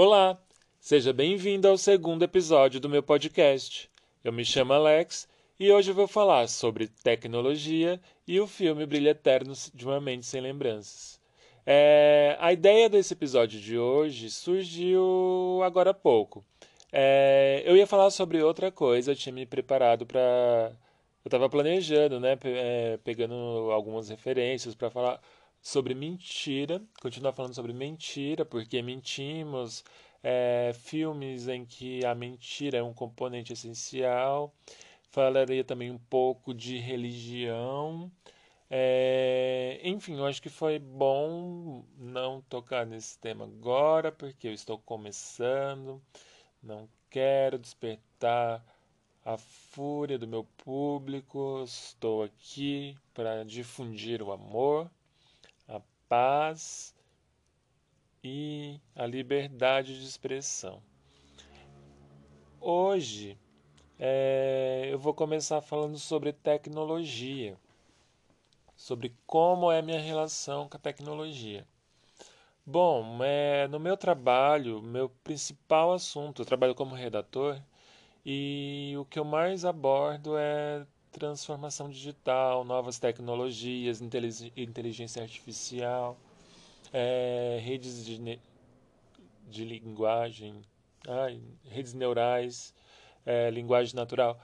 Olá, seja bem-vindo ao segundo episódio do meu podcast. Eu me chamo Alex e hoje vou falar sobre tecnologia e o filme Brilha Eterno de uma Mente Sem Lembranças. É, a ideia desse episódio de hoje surgiu agora há pouco. É, eu ia falar sobre outra coisa, eu tinha me preparado para. Eu estava planejando, né? É, pegando algumas referências para falar sobre mentira, continuar falando sobre mentira, porque mentimos, é, filmes em que a mentira é um componente essencial. Falaria também um pouco de religião. É, enfim, eu acho que foi bom não tocar nesse tema agora, porque eu estou começando, não quero despertar a fúria do meu público, estou aqui para difundir o amor paz e a liberdade de expressão. Hoje é, eu vou começar falando sobre tecnologia, sobre como é minha relação com a tecnologia. Bom, é, no meu trabalho, meu principal assunto, eu trabalho como redator e o que eu mais abordo é transformação digital, novas tecnologias, inteligência artificial, é, redes de, de linguagem, redes neurais, é, linguagem natural,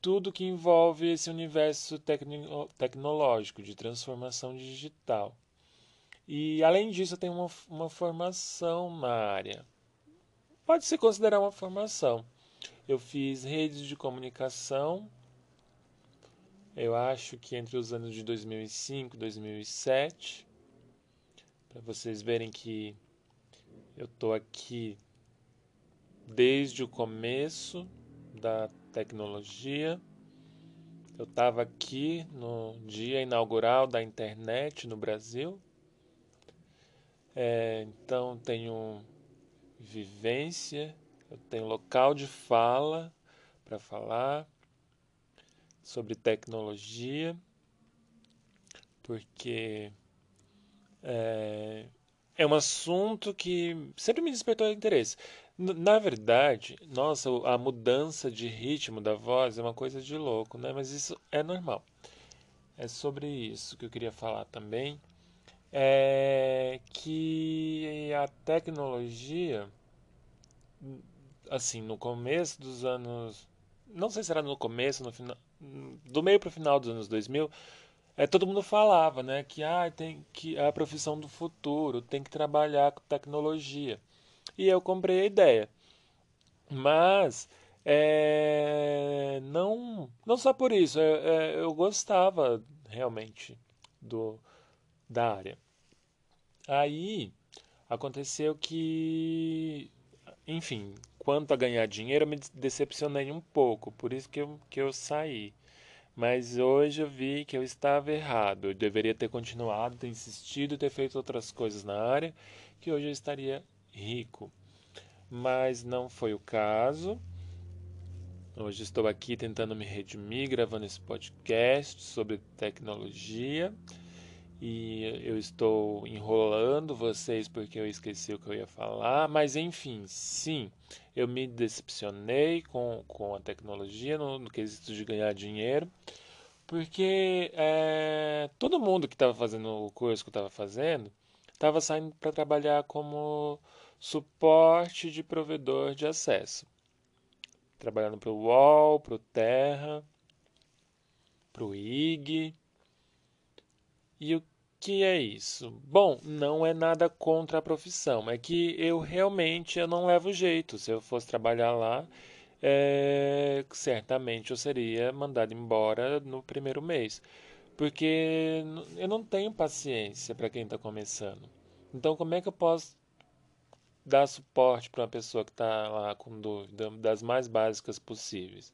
tudo que envolve esse universo tecno, tecnológico de transformação digital. E além disso, eu tenho uma, uma formação na área. Pode se considerar uma formação. Eu fiz redes de comunicação eu acho que entre os anos de 2005 e 2007, para vocês verem que eu estou aqui desde o começo da tecnologia. Eu estava aqui no dia inaugural da internet no Brasil. É, então tenho vivência, eu tenho local de fala para falar sobre tecnologia, porque é, é um assunto que sempre me despertou interesse. Na verdade, nossa, a mudança de ritmo da voz é uma coisa de louco, né? Mas isso é normal. É sobre isso que eu queria falar também. É que a tecnologia, assim, no começo dos anos. Não sei se era no começo, no final do meio para o final dos anos 2000, é, todo mundo falava né, que ah, tem que a profissão do futuro, tem que trabalhar com tecnologia. E eu comprei a ideia. Mas é, não, não só por isso, é, é, eu gostava realmente do, da área. Aí aconteceu que, enfim, quanto a ganhar dinheiro, eu me decepcionei um pouco, por isso que eu, que eu saí. Mas hoje eu vi que eu estava errado. Eu deveria ter continuado, ter insistido, ter feito outras coisas na área, que hoje eu estaria rico. Mas não foi o caso. Hoje estou aqui tentando me redimir, gravando esse podcast sobre tecnologia e eu estou enrolando vocês porque eu esqueci o que eu ia falar, mas enfim, sim, eu me decepcionei com, com a tecnologia no, no quesito de ganhar dinheiro, porque é, todo mundo que estava fazendo o curso que eu estava fazendo estava saindo para trabalhar como suporte de provedor de acesso, trabalhando para o UOL, para o Terra, para o IG e o que é isso? Bom, não é nada contra a profissão, é que eu realmente eu não levo jeito. Se eu fosse trabalhar lá, é, certamente eu seria mandado embora no primeiro mês, porque eu não tenho paciência para quem está começando. Então, como é que eu posso dar suporte para uma pessoa que está lá com dúvida das mais básicas possíveis?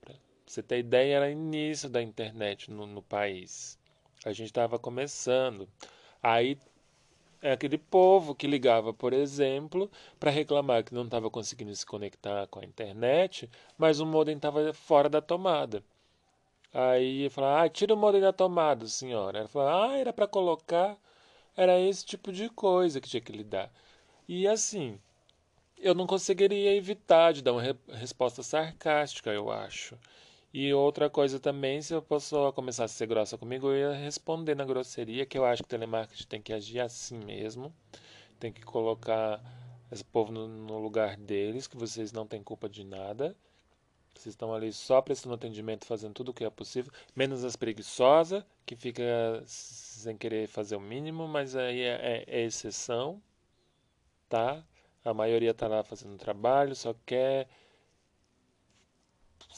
Pra você ter ideia, era início da internet no, no país. A gente estava começando. Aí é aquele povo que ligava, por exemplo, para reclamar que não estava conseguindo se conectar com a internet, mas o modem estava fora da tomada. Aí falava, ah, tira o modem da tomada, senhora. Ela falava, ah, era para colocar. Era esse tipo de coisa que tinha que lidar. E assim, eu não conseguiria evitar de dar uma re resposta sarcástica, eu acho. E outra coisa também, se a pessoa começasse a ser grossa comigo, eu ia responder na grosseria, que eu acho que o telemarketing tem que agir assim mesmo. Tem que colocar esse povo no, no lugar deles, que vocês não têm culpa de nada. Vocês estão ali só prestando atendimento, fazendo tudo o que é possível, menos as preguiçosas, que fica sem querer fazer o mínimo, mas aí é, é, é exceção, tá? A maioria está lá fazendo trabalho, só quer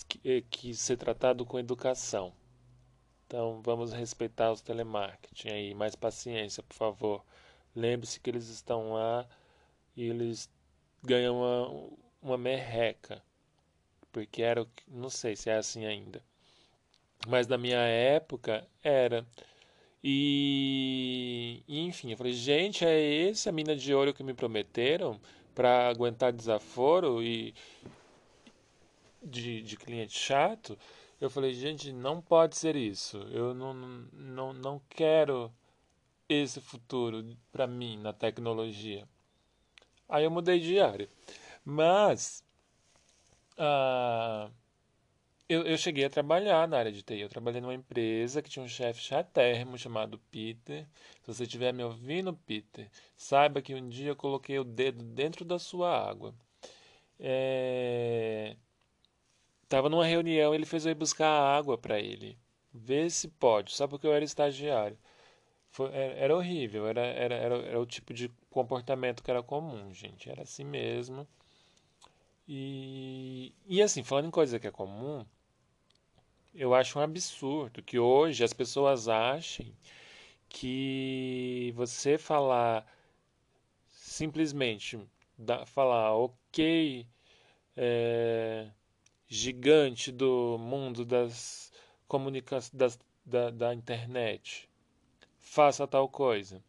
que, que ser tratado com educação. Então vamos respeitar os telemarketing aí, mais paciência, por favor. Lembre-se que eles estão lá e eles ganham uma, uma merreca. Porque era, não sei se é assim ainda. Mas na minha época era. E, e enfim, eu falei, gente, é esse a mina de ouro que me prometeram para aguentar desaforo e, de, de cliente chato, eu falei, gente, não pode ser isso. Eu não, não, não quero esse futuro para mim na tecnologia. Aí eu mudei de área. Mas ah, eu, eu cheguei a trabalhar na área de TI. Eu trabalhei numa empresa que tinha um chefe chatérrimo chamado Peter. Se você estiver me ouvindo, Peter, saiba que um dia eu coloquei o dedo dentro da sua água. É, Tava numa reunião, ele fez eu ir buscar água para ele. Vê se pode, só porque eu era estagiário. Foi, era, era, horrível, era, era, era, era o tipo de comportamento que era comum, gente. Era assim mesmo. E, e assim, falando em coisa que é comum, eu acho um absurdo que hoje as pessoas achem que você falar simplesmente da, falar ok é, gigante do mundo das comunicações da, da internet. Faça tal coisa.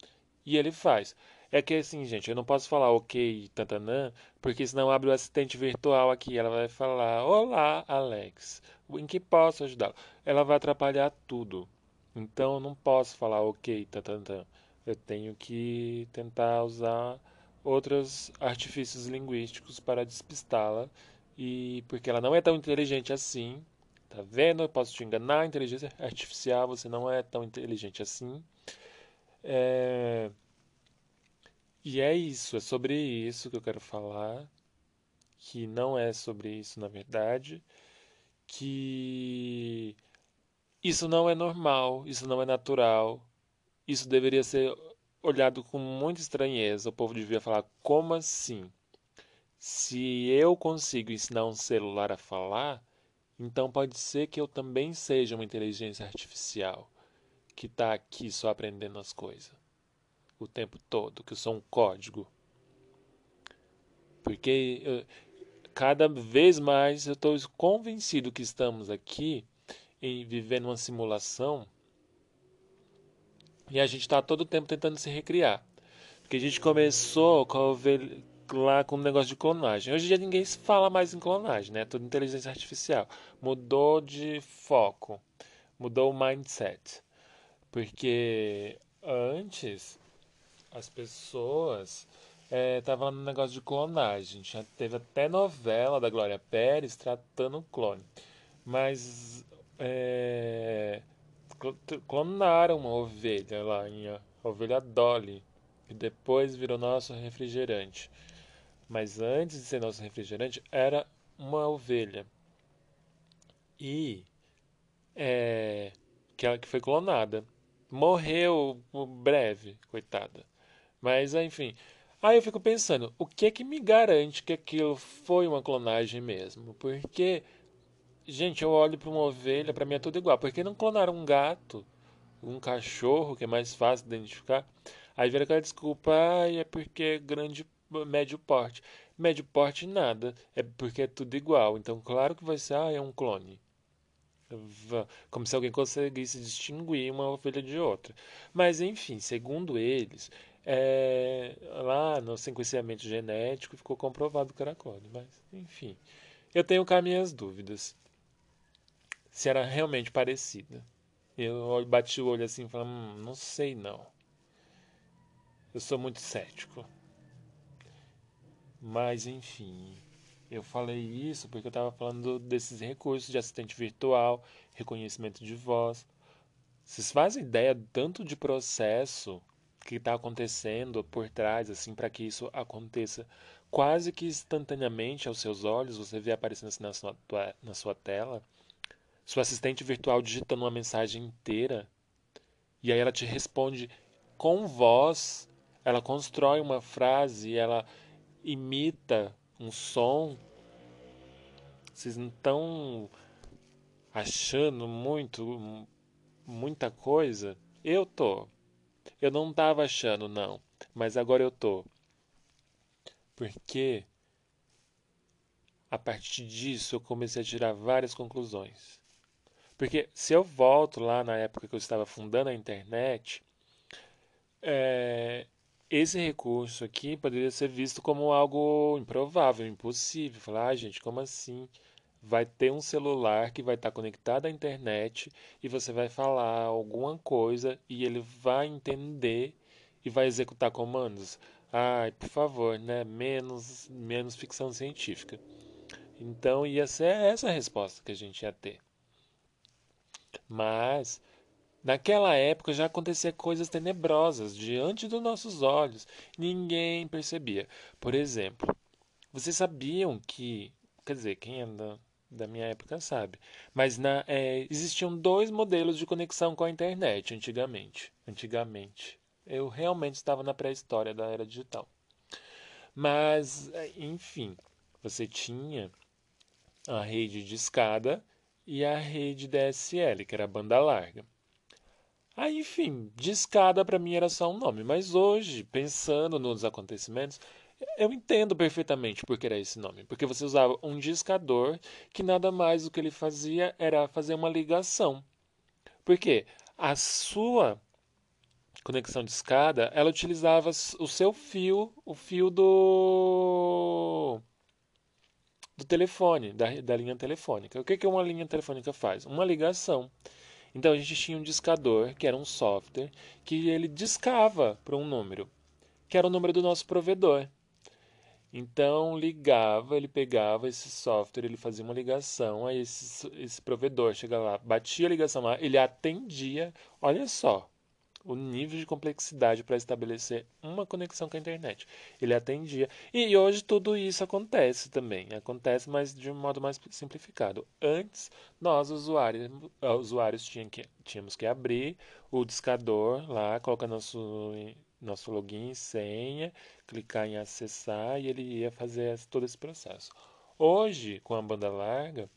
E ele faz. É que assim, gente, eu não posso falar ok, tantanã, porque senão abre o assistente virtual aqui. Ela vai falar: Olá, Alex, em que posso ajudar? Ela vai atrapalhar tudo. Então eu não posso falar ok, tantanã. Eu tenho que tentar usar outros artifícios linguísticos para despistá-la e porque ela não é tão inteligente assim. Tá vendo? Eu posso te enganar, inteligência artificial, você não é tão inteligente assim. É... E é isso, é sobre isso que eu quero falar. Que não é sobre isso, na verdade. Que isso não é normal, isso não é natural. Isso deveria ser olhado com muita estranheza. O povo devia falar: como assim? Se eu consigo ensinar um celular a falar, então pode ser que eu também seja uma inteligência artificial que está aqui só aprendendo as coisas o tempo todo, que eu sou um código. Porque eu, cada vez mais eu estou convencido que estamos aqui em vivendo uma simulação e a gente está todo o tempo tentando se recriar. Porque a gente começou com a lá com o negócio de clonagem. Hoje em dia ninguém fala mais em clonagem, né? Tudo inteligência artificial. Mudou de foco, mudou o mindset. Porque antes as pessoas estavam é, no negócio de clonagem. Já teve até novela da Glória Pérez tratando o clone. Mas é, clonaram uma ovelha lá, a ovelha Dolly, que depois virou nosso refrigerante mas antes de ser nosso refrigerante, era uma ovelha. E é, que, ela, que foi clonada. Morreu breve, coitada. Mas enfim. Aí eu fico pensando, o que é que me garante que aquilo foi uma clonagem mesmo? Porque, gente, eu olho para uma ovelha, para mim é tudo igual. Por que não clonaram um gato, um cachorro, que é mais fácil de identificar? Aí vira aquela desculpa, ah, é porque é grande médio porte. Médio porte nada, é porque é tudo igual. Então, claro que vai ser, ah, é um clone. Como se alguém conseguisse distinguir uma ovelha de outra. Mas, enfim, segundo eles, é, lá no sequenciamento genético ficou comprovado que era clone. Mas, enfim, eu tenho cá minhas dúvidas. Se era realmente parecida. Eu bati o olho assim e falei, hum, não sei não. Eu sou muito cético. Mas enfim, eu falei isso porque eu estava falando desses recursos de assistente virtual, reconhecimento de voz. Vocês fazem ideia do tanto de processo que está acontecendo por trás, assim, para que isso aconteça quase que instantaneamente aos seus olhos? Você vê aparecendo assim na sua, na sua tela, sua assistente virtual digitando uma mensagem inteira, e aí ela te responde com voz, ela constrói uma frase, ela imita um som. Vocês não estão achando muito muita coisa? Eu tô. Eu não tava achando não, mas agora eu tô. Porque a partir disso eu comecei a tirar várias conclusões. Porque se eu volto lá na época que eu estava fundando a internet, é, esse recurso aqui poderia ser visto como algo improvável, impossível. Falar, ah, gente, como assim? Vai ter um celular que vai estar conectado à internet e você vai falar alguma coisa e ele vai entender e vai executar comandos. Ai, por favor, né? Menos, menos ficção científica. Então ia ser essa a resposta que a gente ia ter. Mas Naquela época já acontecia coisas tenebrosas diante dos nossos olhos. Ninguém percebia. Por exemplo, vocês sabiam que. Quer dizer, quem é da, da minha época sabe. Mas na, é, existiam dois modelos de conexão com a internet antigamente. Antigamente. Eu realmente estava na pré-história da era digital. Mas, é, enfim, você tinha a rede de escada e a rede DSL, que era a banda larga. Aí, enfim, discada para mim era só um nome, mas hoje, pensando nos acontecimentos, eu entendo perfeitamente por que era esse nome, porque você usava um discador que nada mais o que ele fazia era fazer uma ligação. Porque a sua conexão de escada, ela utilizava o seu fio, o fio do do telefone, da, da linha telefônica. O que, que uma linha telefônica faz? Uma ligação. Então a gente tinha um discador, que era um software, que ele discava para um número, que era o número do nosso provedor. Então ligava, ele pegava esse software, ele fazia uma ligação, aí esse, esse provedor chegava lá, batia a ligação lá, ele atendia, olha só, o nível de complexidade para estabelecer uma conexão com a internet. Ele atendia. E hoje tudo isso acontece também. Acontece, mas de um modo mais simplificado. Antes, nós, usuários, eh, usuários tínhamos que, tínhamos que abrir o discador lá, colocar nosso, nosso login e senha, clicar em acessar e ele ia fazer todo esse processo. Hoje, com a banda larga,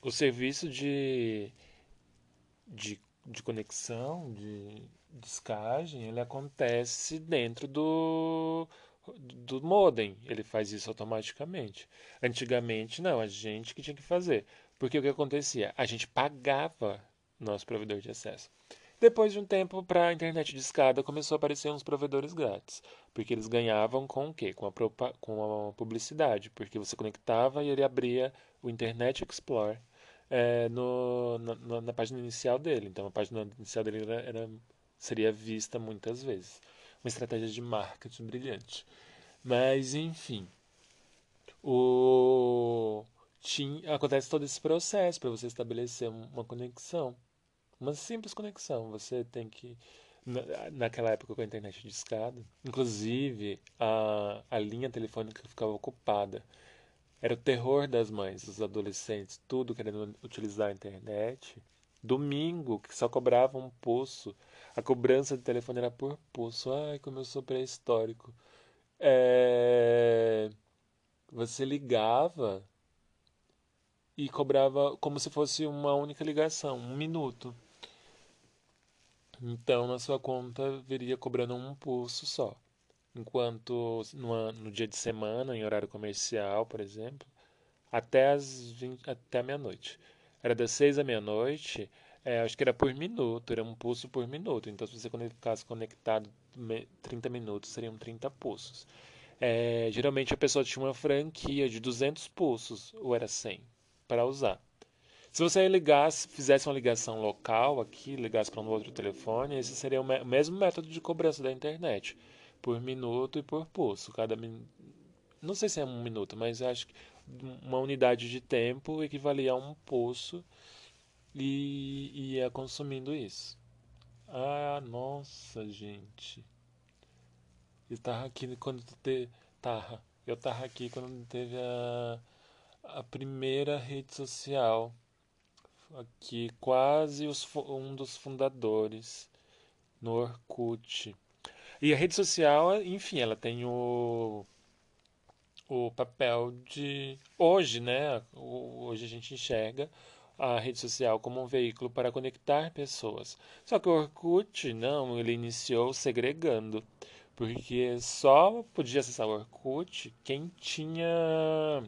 o serviço de, de de conexão, de descagem, ele acontece dentro do, do modem. Ele faz isso automaticamente. Antigamente, não, a gente que tinha que fazer. Porque o que acontecia? A gente pagava nosso provedor de acesso. Depois de um tempo, para a internet de escada, começou a aparecer uns provedores grátis. Porque eles ganhavam com o quê? Com a, com a publicidade. Porque você conectava e ele abria o Internet Explorer é, no, na, na, página inicial dele. Então a página inicial dele era, era, seria vista muitas vezes. Uma estratégia de marketing brilhante. Mas enfim. O, tinha, acontece todo esse processo para você estabelecer uma conexão. Uma simples conexão. Você tem que. Na, naquela época com a internet de escada, inclusive a, a linha telefônica ficava ocupada. Era o terror das mães, dos adolescentes, tudo querendo utilizar a internet. Domingo, que só cobrava um pulso. A cobrança de telefone era por pulso. Ai, como eu sou pré-histórico. É... Você ligava e cobrava como se fosse uma única ligação, um minuto. Então, na sua conta, viria cobrando um pulso só. Enquanto no, no dia de semana, em horário comercial, por exemplo, até, as 20, até meia-noite. Era das 6 à meia-noite, é, acho que era por minuto, era um pulso por minuto. Então, se você ficasse conectado 30 minutos, seriam 30 pulsos. É, geralmente a pessoa tinha uma franquia de 200 pulsos, ou era 100, para usar. Se você ligasse, fizesse uma ligação local aqui, ligasse para um outro telefone, esse seria o mesmo método de cobrança da internet por minuto e por pulso. Cada não sei se é um minuto, mas acho que uma unidade de tempo equivalia a um poço e ia consumindo isso. Ah, nossa, gente. Eu tava aqui quando te... tava. Eu tava aqui quando teve a, a primeira rede social. Aqui, quase os, um dos fundadores no Orkut. E a rede social, enfim, ela tem o o papel de hoje, né? Hoje a gente enxerga a rede social como um veículo para conectar pessoas. Só que o Orkut, não, ele iniciou segregando, porque só podia acessar o Orkut quem tinha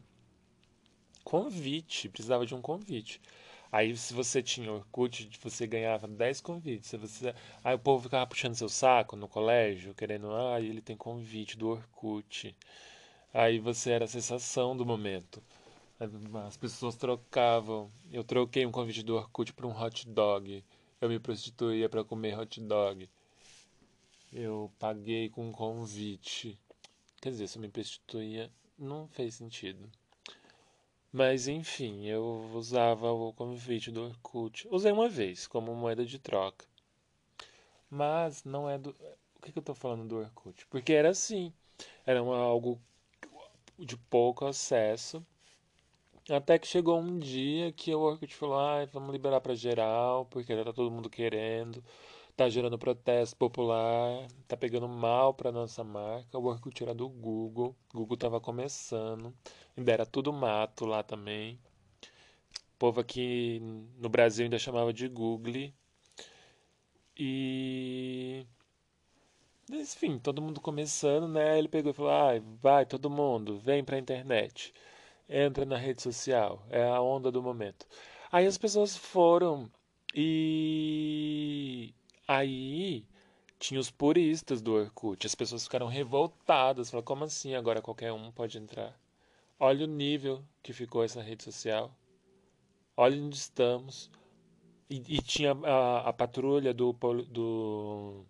convite, precisava de um convite. Aí se você tinha Orkut, você ganhava 10 convites. Se você... Aí o povo ficava puxando seu saco no colégio, querendo, ah, ele tem convite do Orkut. Aí você era a sensação do momento. As pessoas trocavam. Eu troquei um convite do Orkut por um hot dog. Eu me prostituía para comer hot dog. Eu paguei com um convite. Quer dizer, se eu me prostituía, não fez sentido. Mas enfim, eu usava o convite do Orkut. Usei uma vez, como moeda de troca. Mas não é do. O que, que eu tô falando do Orkut? Porque era assim. Era uma, algo de pouco acesso. Até que chegou um dia que o Orkut falou: ah, vamos liberar para geral, porque tá todo mundo querendo, tá gerando protesto popular, tá pegando mal para nossa marca. O Orkut era do Google, Google tava começando, ainda era tudo mato lá também. O povo aqui no Brasil ainda chamava de Google. E enfim, todo mundo começando, né? Ele pegou e falou: ah, vai todo mundo, vem pra internet, entra na rede social, é a onda do momento. Aí as pessoas foram e aí tinha os puristas do Orkut, as pessoas ficaram revoltadas, falaram: como assim agora qualquer um pode entrar? Olha o nível que ficou essa rede social, olha onde estamos. E, e tinha a, a patrulha do, do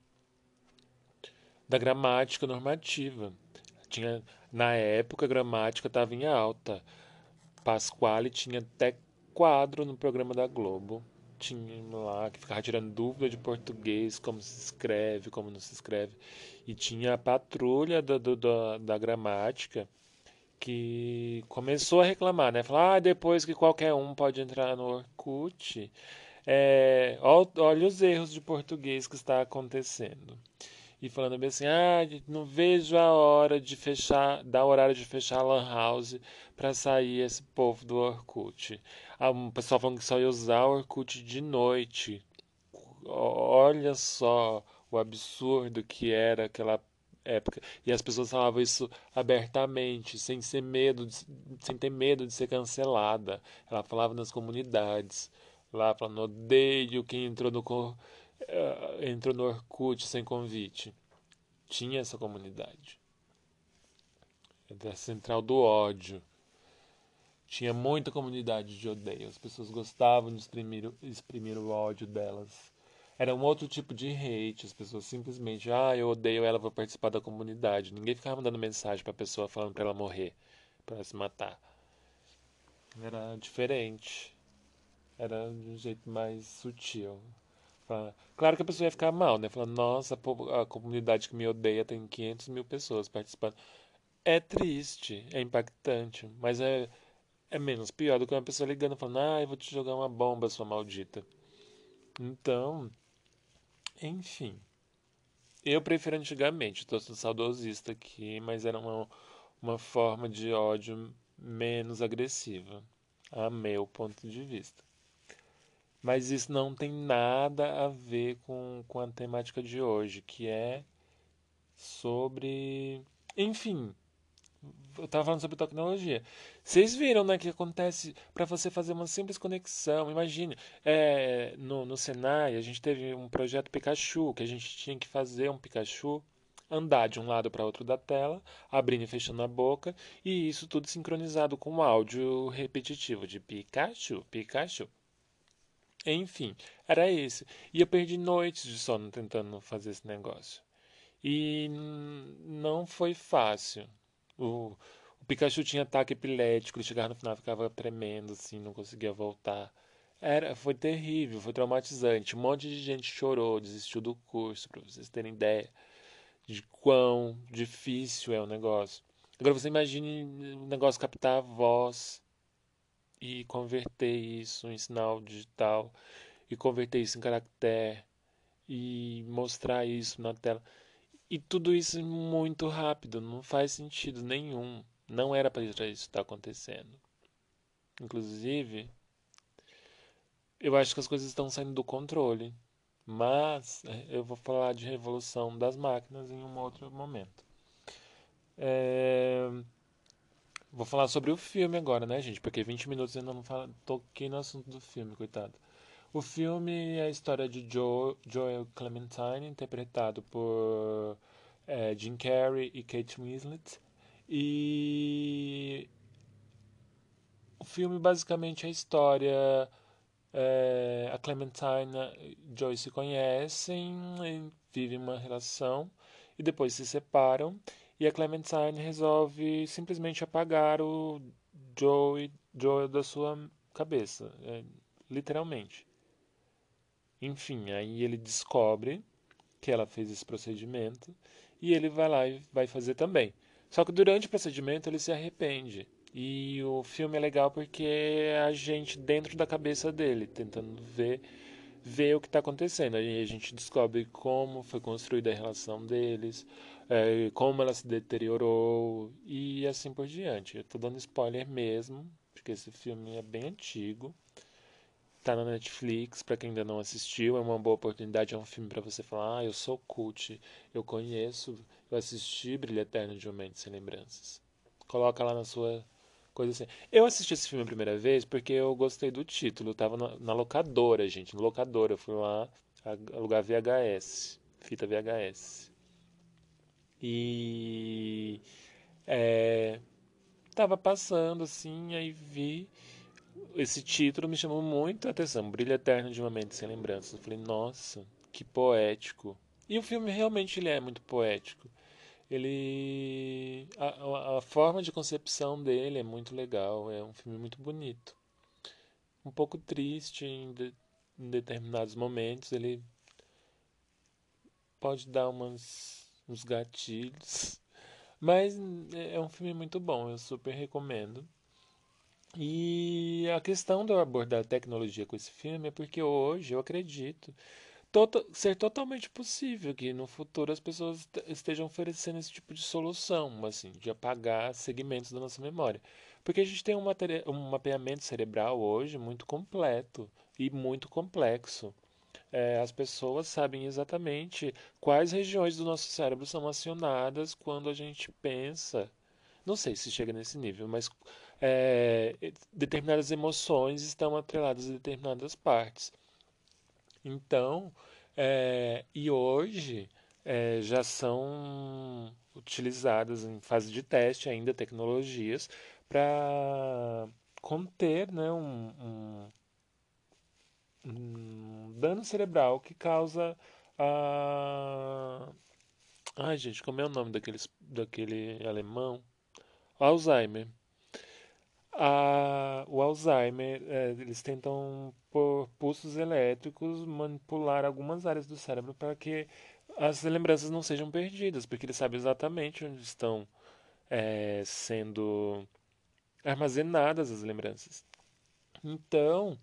da gramática normativa. Tinha, na época, a gramática estava em alta. Pasquale tinha até quadro no programa da Globo. Tinha lá que ficava tirando dúvida de português, como se escreve, como não se escreve. E tinha a patrulha da, da, da gramática que começou a reclamar, né? Falar, ah, depois que qualquer um pode entrar no Orkut, é, olha os erros de português que está acontecendo e falando bem assim: ah, não vejo a hora de fechar, da horário de fechar a Lan House para sair esse povo do Orkut. Ah, um pessoal falando que só ia usar o Orkut de noite. Olha só o absurdo que era aquela época. E as pessoas falavam isso abertamente, sem ser medo, de, sem ter medo de ser cancelada. Ela falava nas comunidades, lá falando: odeio quem entrou no entrou no Orkut sem convite. Tinha essa comunidade. Da central do ódio. Tinha muita comunidade de odeio. As pessoas gostavam de exprimir, exprimir o ódio delas. Era um outro tipo de hate. As pessoas simplesmente, ah, eu odeio ela, vou participar da comunidade. Ninguém ficava mandando mensagem pra pessoa falando pra ela morrer, pra ela se matar. Era diferente. Era de um jeito mais sutil. Claro que a pessoa ia ficar mal, né? Falando, nossa, a comunidade que me odeia tem 500 mil pessoas participando. É triste, é impactante, mas é, é menos pior do que uma pessoa ligando falando, ah, eu vou te jogar uma bomba, sua maldita. Então, enfim. Eu prefiro antigamente, estou sendo saudosista aqui, mas era uma, uma forma de ódio menos agressiva, a meu ponto de vista. Mas isso não tem nada a ver com, com a temática de hoje, que é sobre. Enfim, eu estava falando sobre tecnologia. Vocês viram, né, que acontece para você fazer uma simples conexão. Imagine, é, no, no Senai a gente teve um projeto Pikachu, que a gente tinha que fazer um Pikachu andar de um lado para outro da tela, abrindo e fechando a boca, e isso tudo sincronizado com um áudio repetitivo de Pikachu, Pikachu. Enfim, era esse. E eu perdi noites de sono tentando fazer esse negócio. E não foi fácil. O, o Pikachu tinha ataque epilético, ele chegava no final ficava tremendo, assim, não conseguia voltar. Era, foi terrível, foi traumatizante. Um monte de gente chorou, desistiu do curso, para vocês terem ideia de quão difícil é o negócio. Agora você imagine o negócio captar a voz e converter isso em sinal digital e converter isso em caractere e mostrar isso na tela. E tudo isso muito rápido, não faz sentido nenhum. Não era para isso estar acontecendo. Inclusive, eu acho que as coisas estão saindo do controle. Mas é, eu vou falar de revolução das máquinas em um outro momento. É... Vou falar sobre o filme agora, né, gente? Porque 20 minutos ainda não fala... toquei no assunto do filme, coitado. O filme é a história de Joe, Joel Clementine, interpretado por é, Jim Carrey e Kate Winslet. E o filme basicamente é a história. É, a Clementine e Joey se conhecem, vivem uma relação e depois se separam. E a Clementine resolve simplesmente apagar o Joey, Joey da sua cabeça, é, literalmente. Enfim, aí ele descobre que ela fez esse procedimento e ele vai lá e vai fazer também. Só que durante o procedimento ele se arrepende. E o filme é legal porque é a gente dentro da cabeça dele, tentando ver, ver o que está acontecendo. Aí a gente descobre como foi construída a relação deles, é, como ela se deteriorou e assim por diante. Eu tô dando spoiler mesmo, porque esse filme é bem antigo. Tá na Netflix, para quem ainda não assistiu, é uma boa oportunidade, é um filme para você falar, ah, eu sou cult, eu conheço, eu assisti Brilho Eterno de uma Mente Sem Lembranças. Coloca lá na sua coisa assim. Eu assisti esse filme a primeira vez porque eu gostei do título, eu tava na, na locadora, gente, na locadora, eu fui lá alugar VHS, fita VHS. E é, tava passando assim, aí vi esse título me chamou muito a atenção. Brilho Eterno de uma Mente Sem Lembranças. Eu falei, nossa, que poético. E o filme realmente ele é muito poético. Ele. A, a, forma de concepção dele é muito legal. É um filme muito bonito. Um pouco triste em, de, em determinados momentos. Ele pode dar umas, uns gatilhos. Mas é um filme muito bom. Eu super recomendo. E a questão de eu abordar a tecnologia com esse filme é porque hoje eu acredito to ser totalmente possível que no futuro as pessoas estejam oferecendo esse tipo de solução, assim, de apagar segmentos da nossa memória. Porque a gente tem um, um mapeamento cerebral hoje muito completo e muito complexo. É, as pessoas sabem exatamente quais regiões do nosso cérebro são acionadas quando a gente pensa. Não sei se chega nesse nível, mas é, determinadas emoções estão atreladas a determinadas partes. Então, é, e hoje é, já são utilizadas em fase de teste ainda tecnologias para conter né, um, um, um, dano cerebral que causa a. Ai, gente, como é o nome daqueles, daquele alemão? Alzheimer a, o Alzheimer, é, eles tentam, por pulsos elétricos, manipular algumas áreas do cérebro para que as lembranças não sejam perdidas, porque eles sabem exatamente onde estão é, sendo armazenadas as lembranças. Então,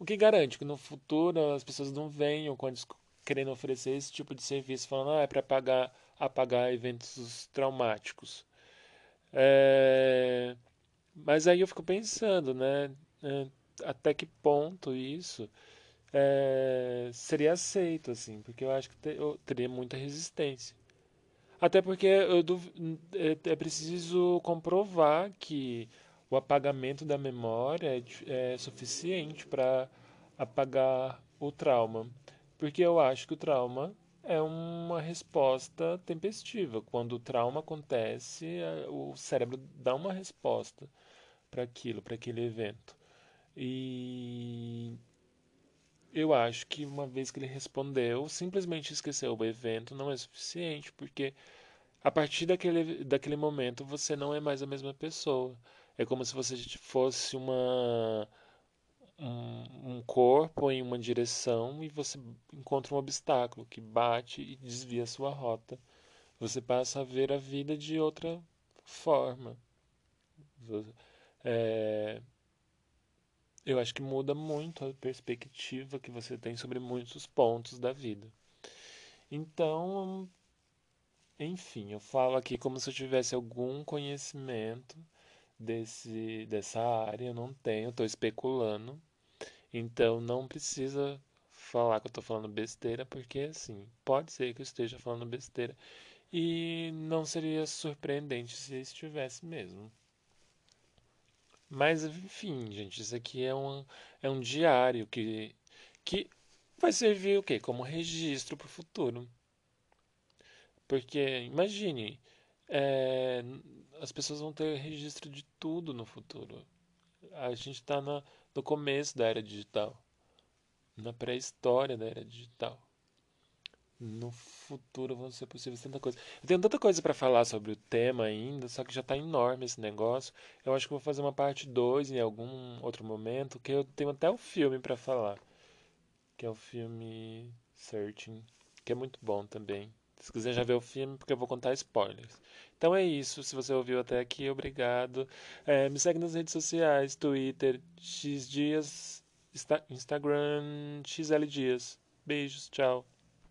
o que garante que no futuro as pessoas não venham quando querendo oferecer esse tipo de serviço, falando, ah, é para apagar, apagar eventos traumáticos. É... Mas aí eu fico pensando, né? Até que ponto isso é, seria aceito, assim, porque eu acho que te, eu teria muita resistência. Até porque eu, é, é preciso comprovar que o apagamento da memória é, é suficiente para apagar o trauma. Porque eu acho que o trauma é uma resposta tempestiva. Quando o trauma acontece, o cérebro dá uma resposta para aquilo, para aquele evento. E eu acho que uma vez que ele respondeu, simplesmente esquecer o evento não é suficiente, porque a partir daquele, daquele momento você não é mais a mesma pessoa. É como se você fosse uma um, um corpo em uma direção e você encontra um obstáculo que bate e desvia a sua rota. Você passa a ver a vida de outra forma. É, eu acho que muda muito a perspectiva que você tem sobre muitos pontos da vida. Então, enfim, eu falo aqui como se eu tivesse algum conhecimento desse, dessa área, eu não tenho, estou especulando. Então não precisa falar que eu estou falando besteira, porque assim, pode ser que eu esteja falando besteira. E não seria surpreendente se estivesse mesmo. Mas enfim, gente, isso aqui é um, é um diário que, que vai servir o quê? Como registro para o futuro. Porque imagine, é, as pessoas vão ter registro de tudo no futuro. A gente está no começo da era digital, na pré-história da era digital. No futuro vão ser possíveis tanta coisa. Eu tenho tanta coisa para falar sobre o tema ainda, só que já está enorme esse negócio. Eu acho que vou fazer uma parte 2 em algum outro momento, que eu tenho até o filme para falar, que é o filme Searching, que é muito bom também. Se quiser já ver o filme, porque eu vou contar spoilers. Então é isso. Se você ouviu até aqui, obrigado. É, me segue nas redes sociais, Twitter, X Dias, Instagram, XL Dias. Beijos, tchau.